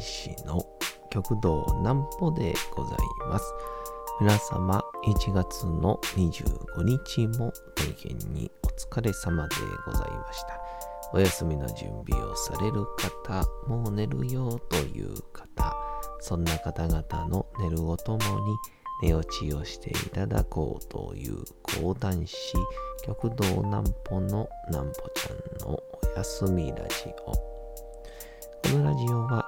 講談師の極道南歩でございます。皆様、1月の25日も大変にお疲れ様でございました。お休みの準備をされる方、もう寝るよという方、そんな方々の寝るをともに寝落ちをしていただこうという講談師、極道南歩の南歩ちゃんのお休みラジオ。このラジオは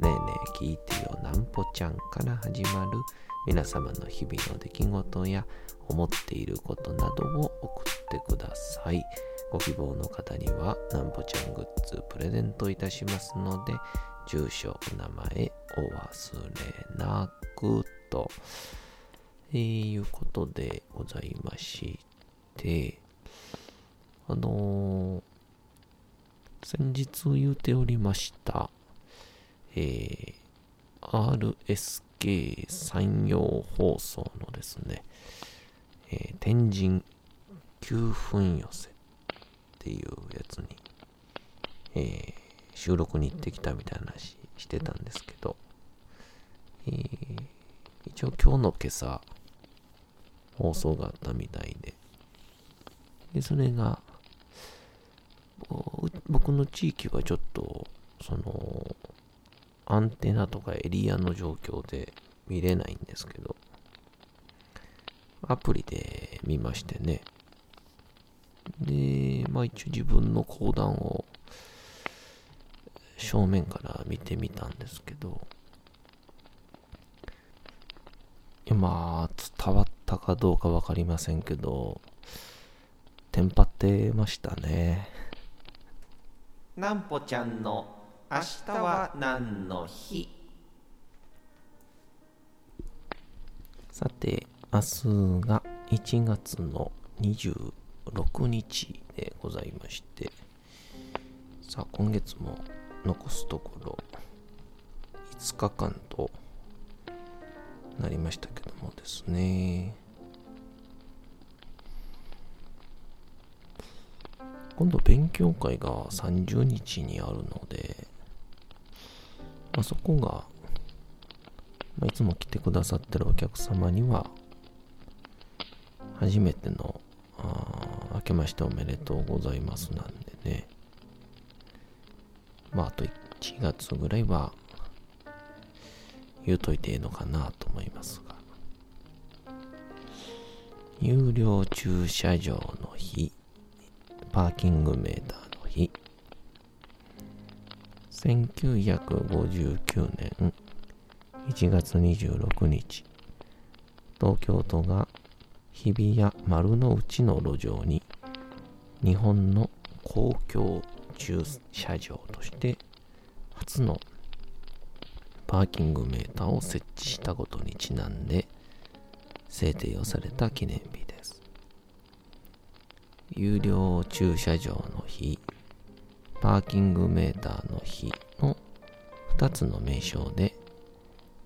ねえねえ聞いてよなんぽちゃんから始まる皆様の日々の出来事や思っていることなどを送ってください。ご希望の方にはなんぽちゃんグッズプレゼントいたしますので、住所、お名前お忘れなくと、えー、いうことでございまして、あのー、先日言うておりました、えー、RSK 山陽放送のですね、えー天神9分寄せっていうやつに、えー収録に行ってきたみたいな話してたんですけど、えー一応今日の今朝放送があったみたいで、で、それが、僕の地域はちょっと、その、アンテナとかエリアの状況で見れないんですけど、アプリで見ましてね。で、まあ一応自分の講談を正面から見てみたんですけど、今、伝わったかどうかわかりませんけど、テンパってましたね。なんぽちゃんの明日は何の日？さて、明日が1月の26日でございまして、さあ、今月も残すところ5日間となりましたけどもですね。今度勉強会が30日にあるので、まあ、そこが、まあ、いつも来てくださってるお客様には、初めての、あー明けましておめでとうございますなんでね、まあ、あと1月ぐらいは、言うといていいのかなと思いますが、有料駐車場の日、パーキングメーターの日、1959年1月26日、東京都が日比谷丸の内の路上に日本の公共駐車場として初のパーキングメーターを設置したことにちなんで制定をされた記念日です。有料駐車場の日、パーキングメーターの日の2つの名称で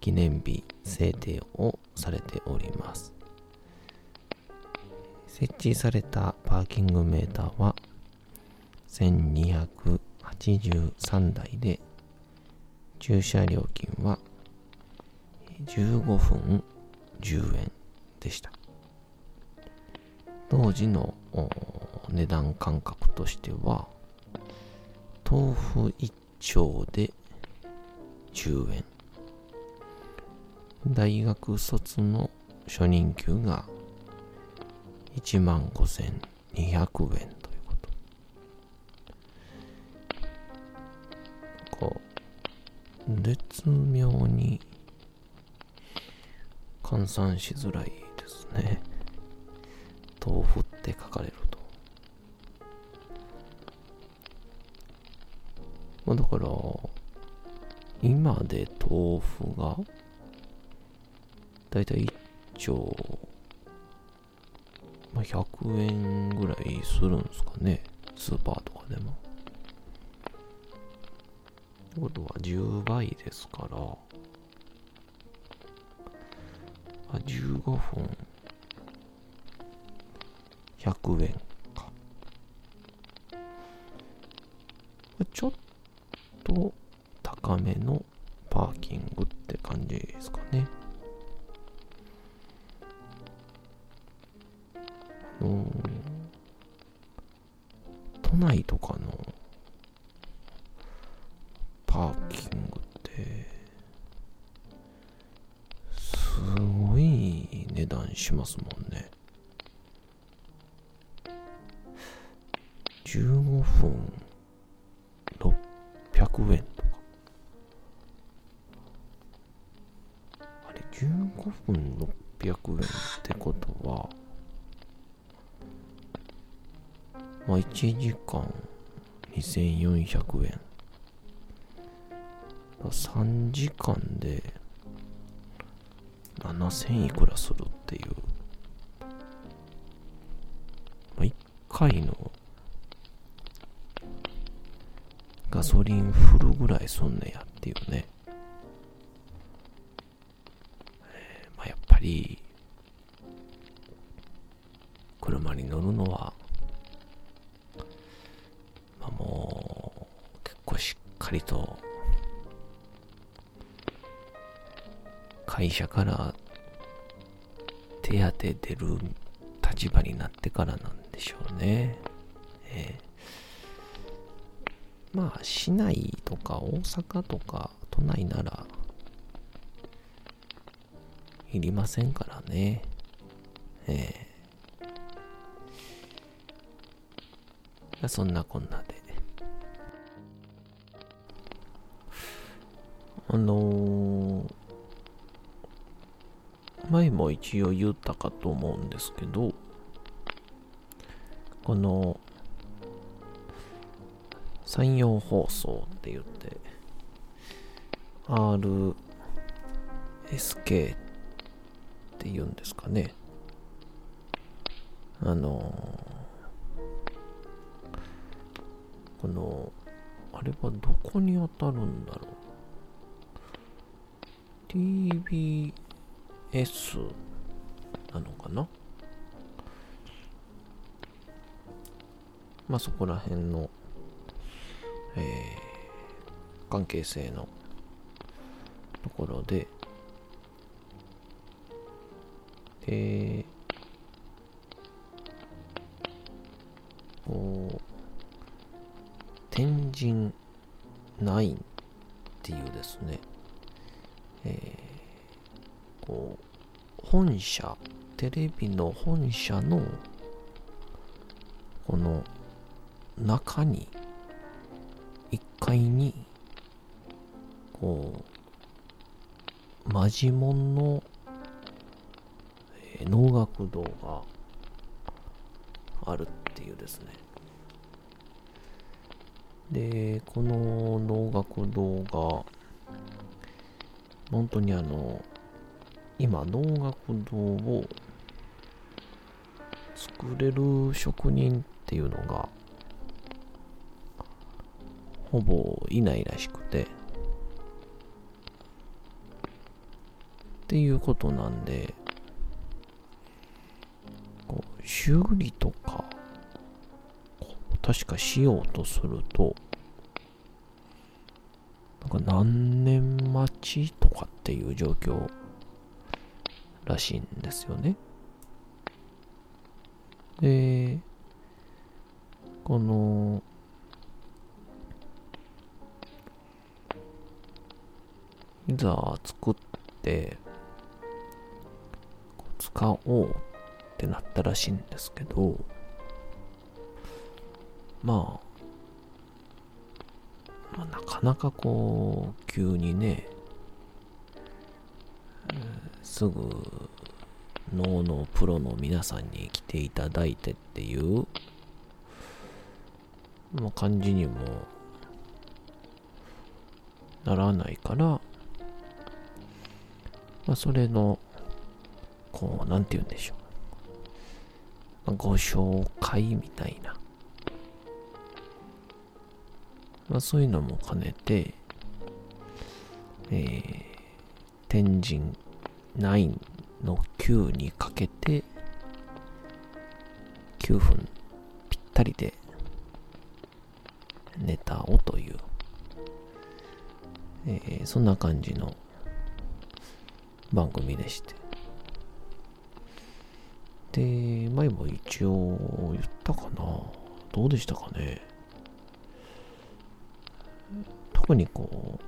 記念日制定をされております。設置されたパーキングメーターは1283台で駐車料金は15分10円でした。当時の値段感覚としては、豆腐1丁で10円。大学卒の初任給が1万5200円ということ。こう、絶妙に換算しづらいですね。豆腐って書かれるだから、今で豆腐がだいたい1丁、まあ、100円ぐらいするんですかね。スーパーとかでも。ってことは10倍ですから、あ15分100円か。ちょっと高めのパーキングって感じですかね。あの都内とかのパーキングってすごい値段しますもんね。15分600円とか。あれ、15分600円ってことは、まあ1時間2400円。3時間で7000いくらするっていう。まあ、1回のソリンフルぐらいすんねやっていうね。え、まあ、やっぱり、車に乗るのは、まあ、もう、結構しっかりと会社から手当出る立場になってからなんでしょうね。えー、まあ、市内とか大阪とか都内なら、いりませんからね。えー、そんなこんなで。あのー前も一応言ったかと思うんですけど、この、山陽放送って言って、RSK って言うんですかね。あのこの、あれはどこに当たるんだろう。TV S なのかなまあそこら辺の、えー、関係性のところで、で、こう、天神9っていうですね、えーこう、本社、テレビの本社の、この中に、1階に、こう、マジモンの、えー、能楽堂があるっていうですね。で、この能楽堂が、本当にあの、今能楽堂を作れる職人っていうのがほぼいないらしくてっていうことなんでこう修理とか確かしようとするとなんか何年待ちとかっていう状況らしいんですよね。で、この、いざ作って、使おうってなったらしいんですけど、まあ、まあ、なかなかこう、急にね、すぐ脳のプロの皆さんに来ていただいてっていうまあ、感じにもならないから、まあ、それのこう、なんて言うんでしょう。まあご紹介みたいな。まあ、そういうのも兼ねて、えー、天神9の9にかけて、9分ぴったりでネタをという、えー、そんな感じの番組でして。で、前も一応言ったかな。どうでしたかね。特にこう、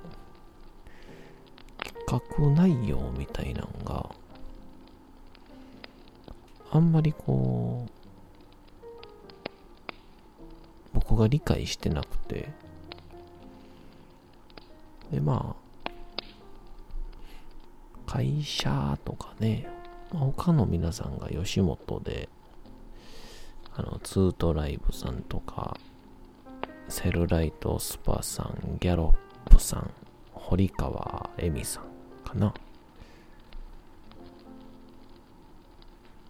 企画内容みたいなのが、あんまりこう、僕が理解してなくて、で、まあ、会社とかね、他の皆さんが吉本で、あの、ツートライブさんとか、セルライトスパさん、ギャロップさん、堀川恵美さんかな。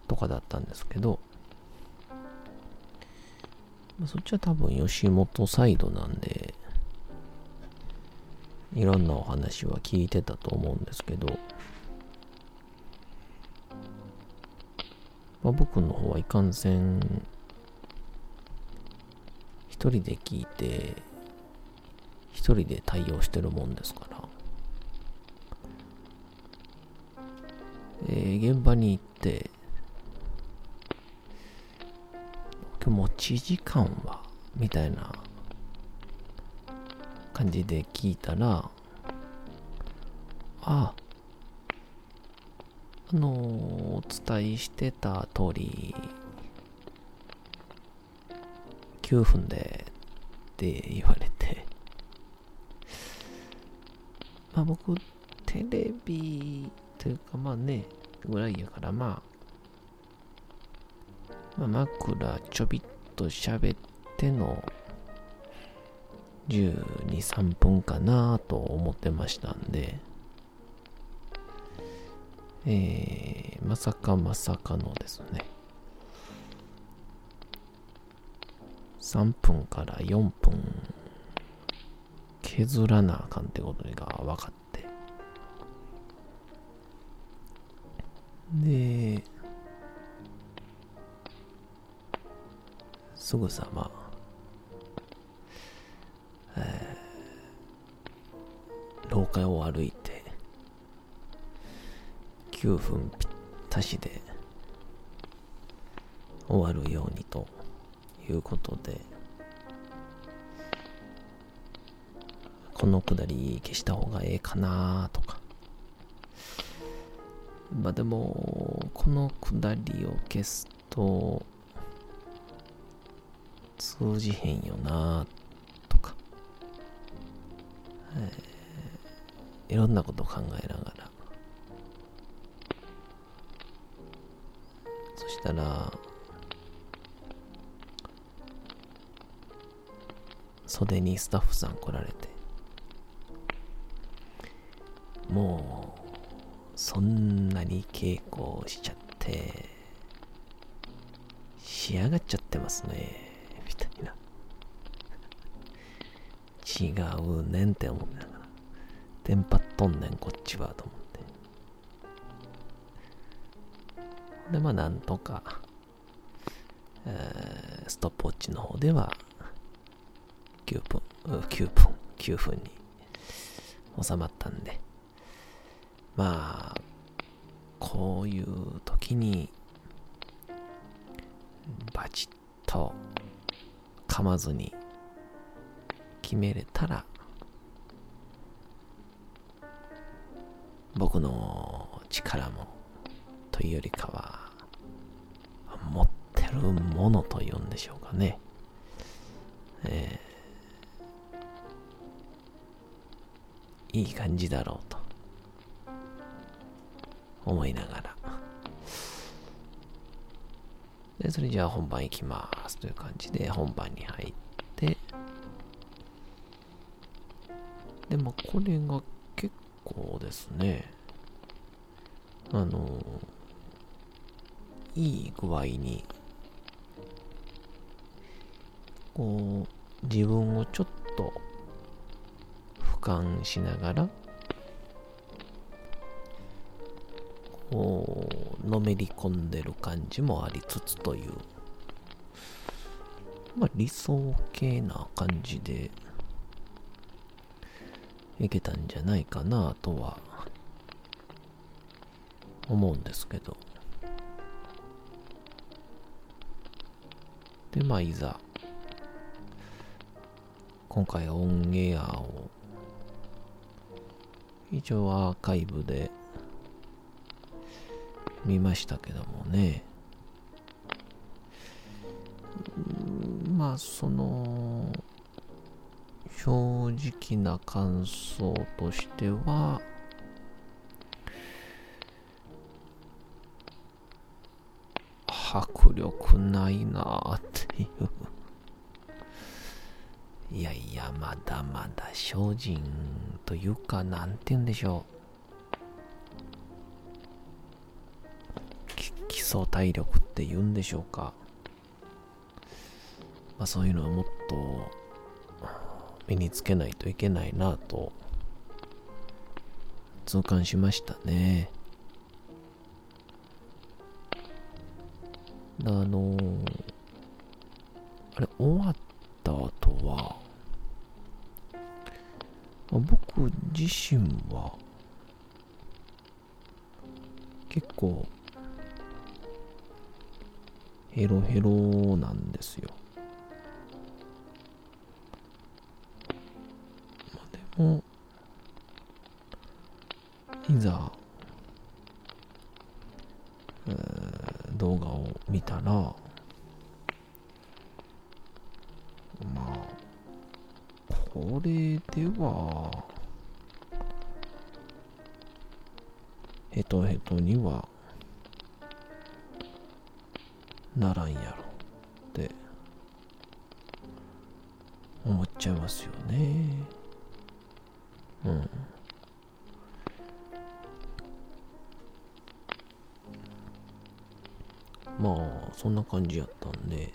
とかだったんですけど、そっちは多分吉本サイドなんで、いろんなお話は聞いてたと思うんですけど、まあ、僕の方はいかんせん、一人で聞いて、一人で対応してるもんですから、えー、現場に行って、持ち時間は？みたいな感じで聞いたら、あ、あのお伝えしてた通り、9分でって言われて、まあ僕、テレビというかまあね、ぐらいやからまあ、まあ、枕ちょびっと喋っての12、3分かなと思ってましたんで、えー、まさかまさかのですね、3分から4分削らなあかんってことが分かって、で、すぐさま、下を歩いて、9分ぴったしで終わるようにということで、このくだり消した方がええかなとか。まあでも、このくだりを消すと、通じへんよなとか、えー、いろんなことを考えながら。そしたら袖にスタッフさん来られてもうそんなに稽古しちゃって仕上がっちゃってますねみたいな。違うねんって思ってな、テンパっとんねん、こっちは、と思って。で、まあ、なんとか、えー、ストップウォッチの方では、9分、9分、9分に収まったんで、まあ、こういう時に、バチッと噛まずに決めれたら、僕の力も、というよりかは、持ってるものというんでしょうかね。えー、いい感じだろうと思いながら。で、それじゃあ本番行きますという感じで本番に入って、で、まあ、これが構ですね、あの、いい具合に、こう、自分をちょっと俯瞰しながら、こう、のめり込んでる感じもありつつという、まあ理想系な感じで、いけたんじゃないかなとは思うんですけど。で、まあ、いざ、今回オンエアを、一応アーカイブで見ましたけどもね。まあ、その、正直な感想としては、迫力ないなっていういやいや、まだまだ精進というか、なんて言うんでしょう。基礎体力って言うんでしょうか。まあそういうのはもっと身につけないといけないなと痛感しましたね。あのー、あれ、終わった後は、僕自身は、結構、ヘロヘロなんですよ。も、いざ、えー、動画を見たら、まあ、これでは、ヘトヘトにはならんやろって思っちゃいますよね。うん。まあ、そんな感じやったんで、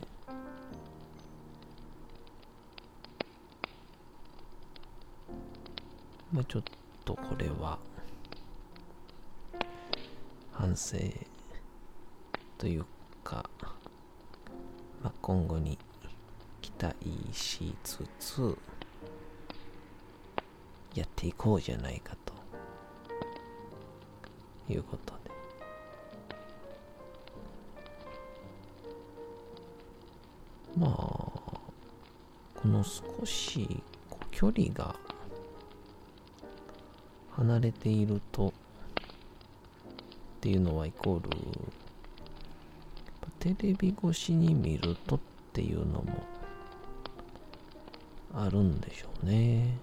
まあちょっとこれは、反省というか、まあ、今後に期待しつつ、やっていこうじゃないかということで。まあ、この少し距離が離れているとっていうのはイコールテレビ越しに見るとっていうのもあるんでしょうね。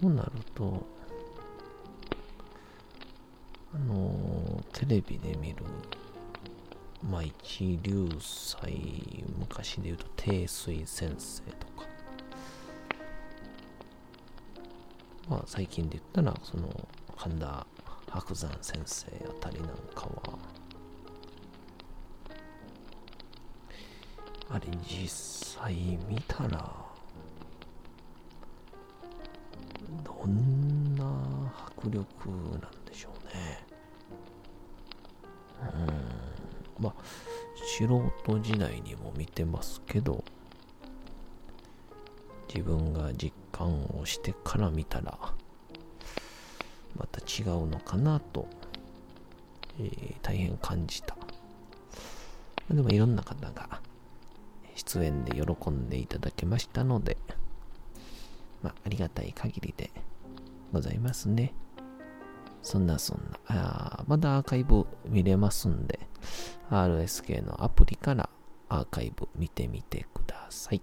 となると、あのテレビで見る、まあ一流祭、昔で言うと定水先生とか、まあ最近で言ったら、その神田伯山先生あたりなんかは、あれ実際見たら、どんな迫力なんでしょうね。うん。まあ、素人時代にも見てますけど、自分が実感をしてから見たら、また違うのかなと、えー、大変感じた。でもいろんな方が出演で喜んでいただけましたので、まあ、ありがたい限りでございますね。そんなそんな。あまだアーカイブ見れますんで、RSK のアプリからアーカイブ見てみてください。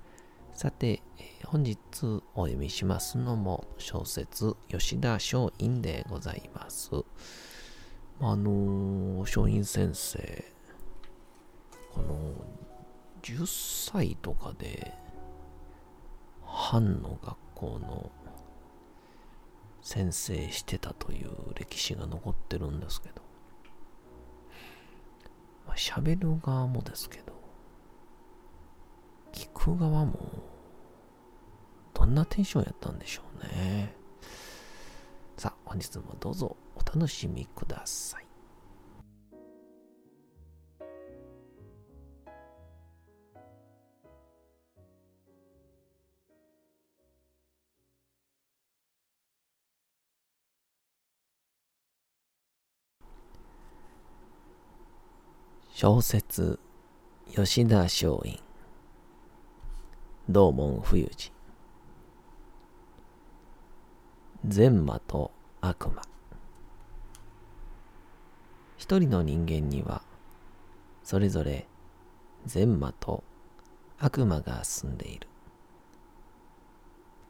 さて、本日お読みしますのも小説吉田松陰でございます。あの、松陰先生、この10歳とかで藩の学校の先生してたという歴史が残ってるんですけど、まあ、喋る側もですけど、聞く側も、どんなテンションやったんでしょうね。さあ、本日もどうぞお楽しみください。小説吉田松陰道門冬治善魔と悪魔。一人の人間にはそれぞれ善魔と悪魔が住んでいる。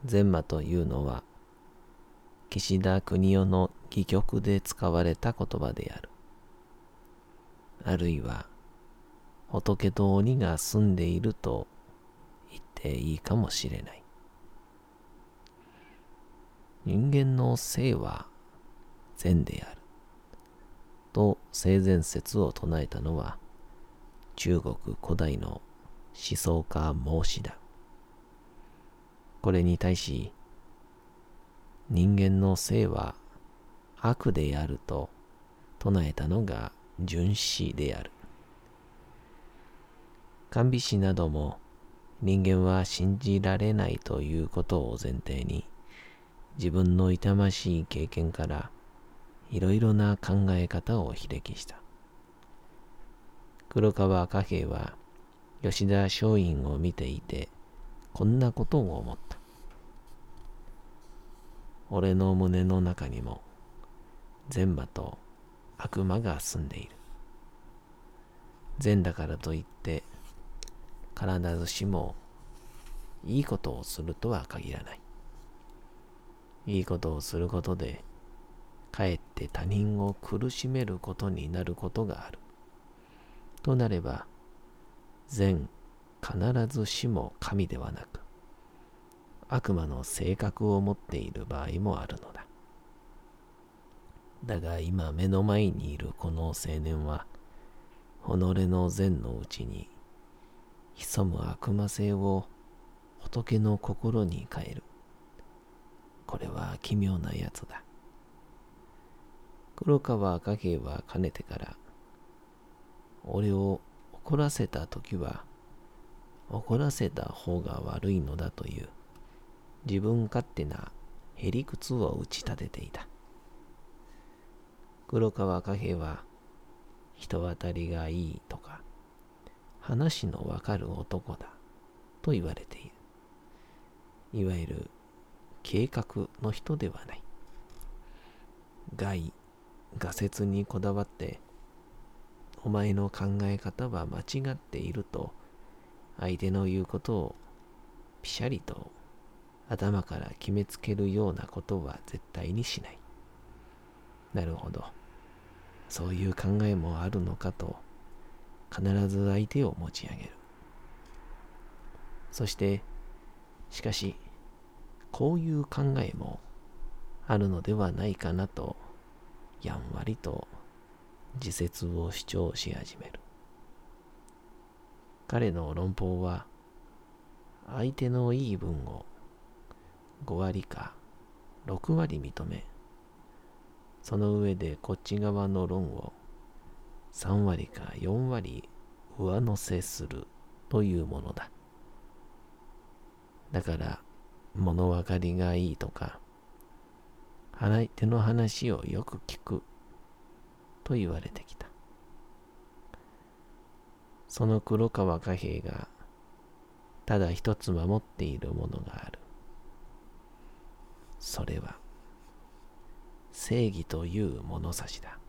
善魔というのは岸田国夫の戯曲で使われた言葉である。あるいは仏と鬼が住んでいるとていいかもしれない。人間の性は善である。と性善説を唱えたのは中国古代の思想家孟子だ。これに対し人間の性は悪であると唱えたのが純子である。甘美子なども人間は信じられないということを前提に自分の痛ましい経験からいろいろな考え方をひれきした。黒川貨幣は吉田松陰を見ていてこんなことを思った。俺の胸の中にも善魔と悪魔が住んでいる。善だからといって必ずしもいいことをするとは限らない。いいことをすることで、かえって他人を苦しめることになることがある。となれば、善必ずしも神ではなく、悪魔の性格を持っている場合もあるのだ。だが今目の前にいるこの青年は、己の善のうちに潜む悪魔性を仏の心に変える。これは奇妙なやつだ。黒川赤兵はかねてから、俺を怒らせた時は、怒らせた方が悪いのだという自分勝手なへりくつを打ち立てていた。黒川貨幣は人当たりがいいとか、話のわかる男だと言われている。いわゆる計画の人ではない。外、画説にこだわって、お前の考え方は間違っていると、相手の言うことをピシャリと頭から決めつけるようなことは絶対にしない。なるほど。そういう考えもあるのかと必ず相手を持ち上げる。そして、しかし、こういう考えもあるのではないかなと、やんわりと自説を主張し始める。彼の論法は、相手の言い分を5割か6割認め、その上でこっち側の論を3割か4割上乗せするというものだ。だから物分かりがいいとか、相手の話をよく聞くと言われてきた。その黒川貨幣がただ一つ守っているものがある。それは正義という物差しだ。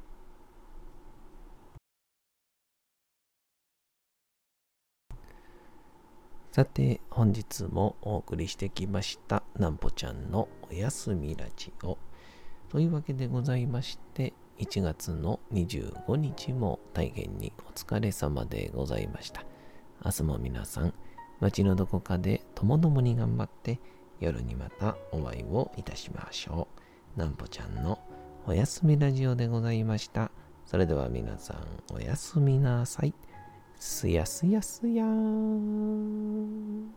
さて、本日もお送りしてきました、なんぽちゃんのおやすみラジオ。というわけでございまして、1月の25日も大変にお疲れ様でございました。明日も皆さん、街のどこかでともどもに頑張って、夜にまたお会いをいたしましょう。なんぽちゃんのおやすみラジオでございました。それでは皆さん、おやすみなさい。すやすやすやーん。